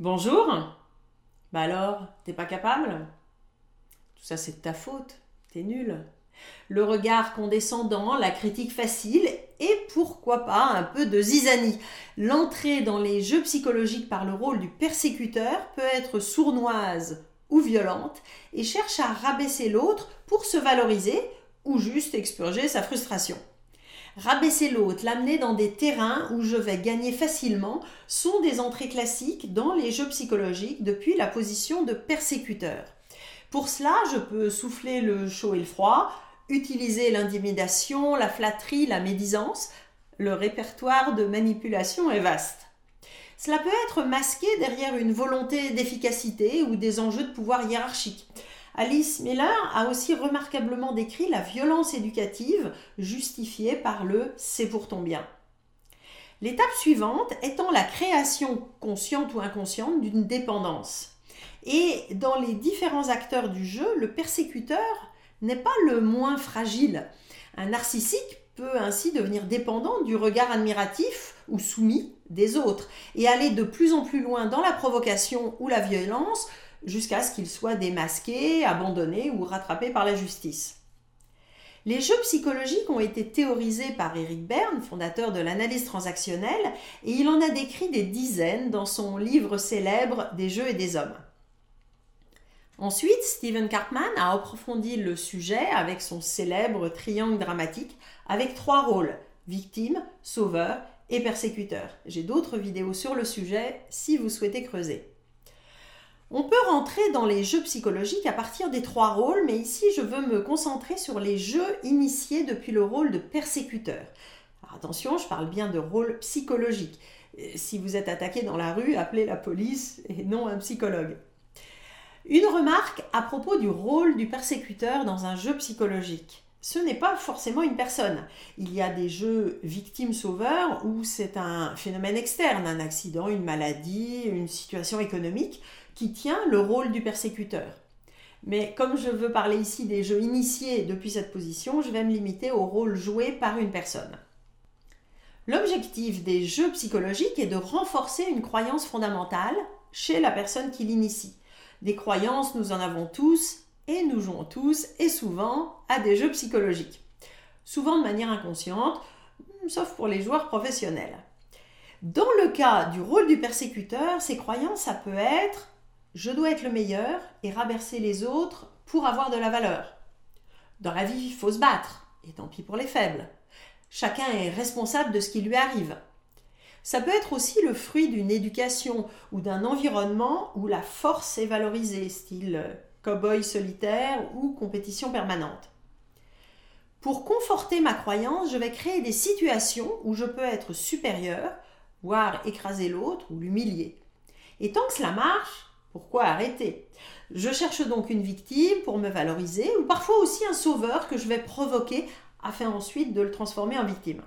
Bonjour Bah alors, t'es pas capable? Tout ça c'est de ta faute, t'es nul. Le regard condescendant, la critique facile et pourquoi pas un peu de zizanie. L'entrée dans les jeux psychologiques par le rôle du persécuteur peut être sournoise ou violente et cherche à rabaisser l'autre pour se valoriser ou juste expurger sa frustration. Rabaisser l'autre, l'amener dans des terrains où je vais gagner facilement sont des entrées classiques dans les jeux psychologiques depuis la position de persécuteur. Pour cela, je peux souffler le chaud et le froid, utiliser l'intimidation, la flatterie, la médisance. Le répertoire de manipulation est vaste. Cela peut être masqué derrière une volonté d'efficacité ou des enjeux de pouvoir hiérarchique. Alice Miller a aussi remarquablement décrit la violence éducative justifiée par le c'est pour ton bien. L'étape suivante étant la création consciente ou inconsciente d'une dépendance. Et dans les différents acteurs du jeu, le persécuteur n'est pas le moins fragile. Un narcissique peut ainsi devenir dépendant du regard admiratif ou soumis des autres et aller de plus en plus loin dans la provocation ou la violence jusqu'à ce qu'il soit démasqué, abandonné ou rattrapé par la justice. Les jeux psychologiques ont été théorisés par Eric Berne, fondateur de l'analyse transactionnelle, et il en a décrit des dizaines dans son livre célèbre Des jeux et des hommes. Ensuite, Stephen Cartman a approfondi le sujet avec son célèbre triangle dramatique avec trois rôles victime, sauveur et persécuteur. J'ai d'autres vidéos sur le sujet si vous souhaitez creuser. On peut rentrer dans les jeux psychologiques à partir des trois rôles, mais ici je veux me concentrer sur les jeux initiés depuis le rôle de persécuteur. attention, je parle bien de rôle psychologique. Si vous êtes attaqué dans la rue, appelez la police et non un psychologue. Une remarque à propos du rôle du persécuteur dans un jeu psychologique. Ce n'est pas forcément une personne. Il y a des jeux victimes-sauveurs où c'est un phénomène externe, un accident, une maladie, une situation économique qui tient le rôle du persécuteur. Mais comme je veux parler ici des jeux initiés depuis cette position, je vais me limiter au rôle joué par une personne. L'objectif des jeux psychologiques est de renforcer une croyance fondamentale chez la personne qui l'initie. Des croyances, nous en avons tous et nous jouons tous et souvent à des jeux psychologiques. Souvent de manière inconsciente, sauf pour les joueurs professionnels. Dans le cas du rôle du persécuteur, ces croyances, ça peut être je dois être le meilleur et rabercer les autres pour avoir de la valeur. Dans la vie, il faut se battre, et tant pis pour les faibles. Chacun est responsable de ce qui lui arrive. Ça peut être aussi le fruit d'une éducation ou d'un environnement où la force est valorisée, style euh, cow-boy solitaire ou compétition permanente. Pour conforter ma croyance, je vais créer des situations où je peux être supérieur, voire écraser l'autre ou l'humilier. Et tant que cela marche, pourquoi arrêter? Je cherche donc une victime pour me valoriser ou parfois aussi un sauveur que je vais provoquer afin ensuite de le transformer en victime.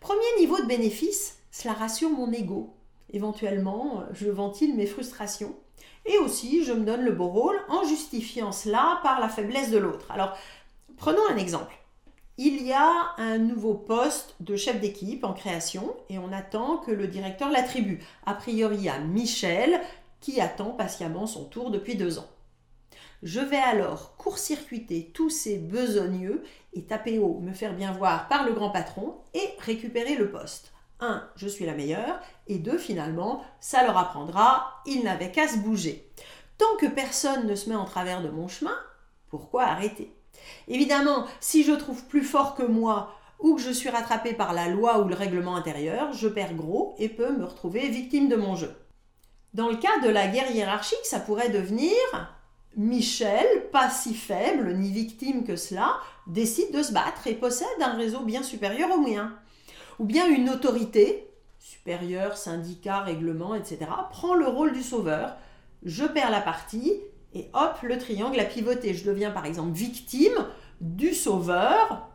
Premier niveau de bénéfice, cela rassure mon ego. Éventuellement, je ventile mes frustrations. Et aussi, je me donne le beau rôle en justifiant cela par la faiblesse de l'autre. Alors, prenons un exemple. Il y a un nouveau poste de chef d'équipe en création et on attend que le directeur l'attribue. A priori à Michel, qui attend patiemment son tour depuis deux ans. Je vais alors court-circuiter tous ces besogneux et taper haut, me faire bien voir par le grand patron et récupérer le poste. 1. Je suis la meilleure. Et 2. Finalement, ça leur apprendra, ils n'avaient qu'à se bouger. Tant que personne ne se met en travers de mon chemin, pourquoi arrêter? Évidemment, si je trouve plus fort que moi ou que je suis rattrapé par la loi ou le règlement intérieur, je perds gros et peux me retrouver victime de mon jeu. Dans le cas de la guerre hiérarchique, ça pourrait devenir Michel, pas si faible ni victime que cela, décide de se battre et possède un réseau bien supérieur au mien. Ou bien une autorité, supérieure, syndicat, règlement, etc., prend le rôle du sauveur. Je perds la partie et hop, le triangle a pivoté. Je deviens par exemple victime du sauveur,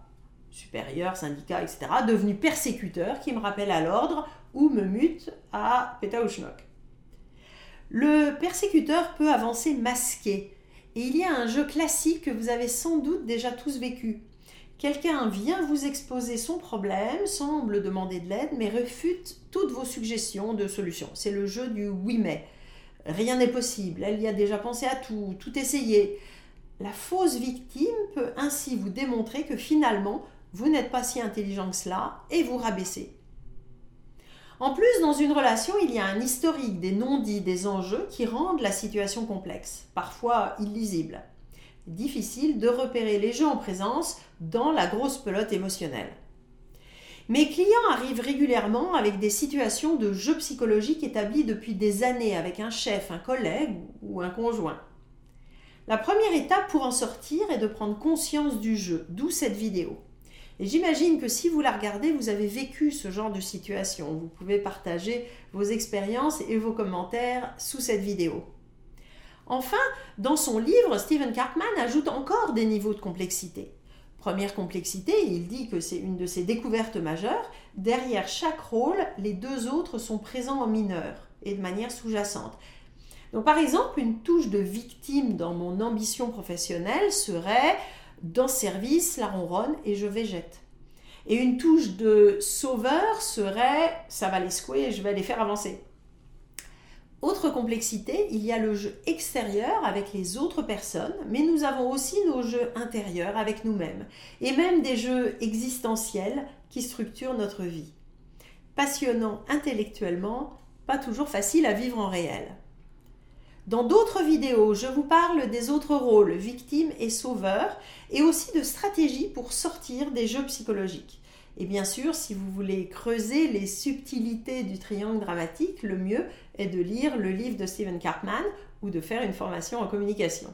supérieur, syndicat, etc., devenu persécuteur qui me rappelle à l'ordre ou me mute à Pétaouchnok. Le persécuteur peut avancer masqué. Et il y a un jeu classique que vous avez sans doute déjà tous vécu. Quelqu'un vient vous exposer son problème, semble demander de l'aide, mais refute toutes vos suggestions de solutions. C'est le jeu du oui mais. Rien n'est possible, elle y a déjà pensé à tout, tout essayé. La fausse victime peut ainsi vous démontrer que finalement, vous n'êtes pas si intelligent que cela et vous rabaisser. En plus, dans une relation, il y a un historique des non-dits, des enjeux qui rendent la situation complexe, parfois illisible. Difficile de repérer les jeux en présence dans la grosse pelote émotionnelle. Mes clients arrivent régulièrement avec des situations de jeux psychologiques établies depuis des années avec un chef, un collègue ou un conjoint. La première étape pour en sortir est de prendre conscience du jeu, d'où cette vidéo. Et j'imagine que si vous la regardez, vous avez vécu ce genre de situation. Vous pouvez partager vos expériences et vos commentaires sous cette vidéo. Enfin, dans son livre, Stephen Karpman ajoute encore des niveaux de complexité. Première complexité, il dit que c'est une de ses découvertes majeures. Derrière chaque rôle, les deux autres sont présents en mineur et de manière sous-jacente. Donc par exemple, une touche de victime dans mon ambition professionnelle serait dans service, la ronronne et je végète. Et une touche de sauveur serait ça va les secouer et je vais les faire avancer. Autre complexité, il y a le jeu extérieur avec les autres personnes, mais nous avons aussi nos jeux intérieurs avec nous-mêmes, et même des jeux existentiels qui structurent notre vie. Passionnant intellectuellement, pas toujours facile à vivre en réel. Dans d'autres vidéos, je vous parle des autres rôles, victimes et sauveurs, et aussi de stratégies pour sortir des jeux psychologiques. Et bien sûr, si vous voulez creuser les subtilités du triangle dramatique, le mieux est de lire le livre de Stephen Karpman ou de faire une formation en communication.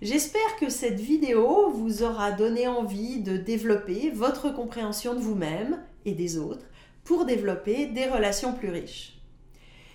J'espère que cette vidéo vous aura donné envie de développer votre compréhension de vous-même et des autres pour développer des relations plus riches.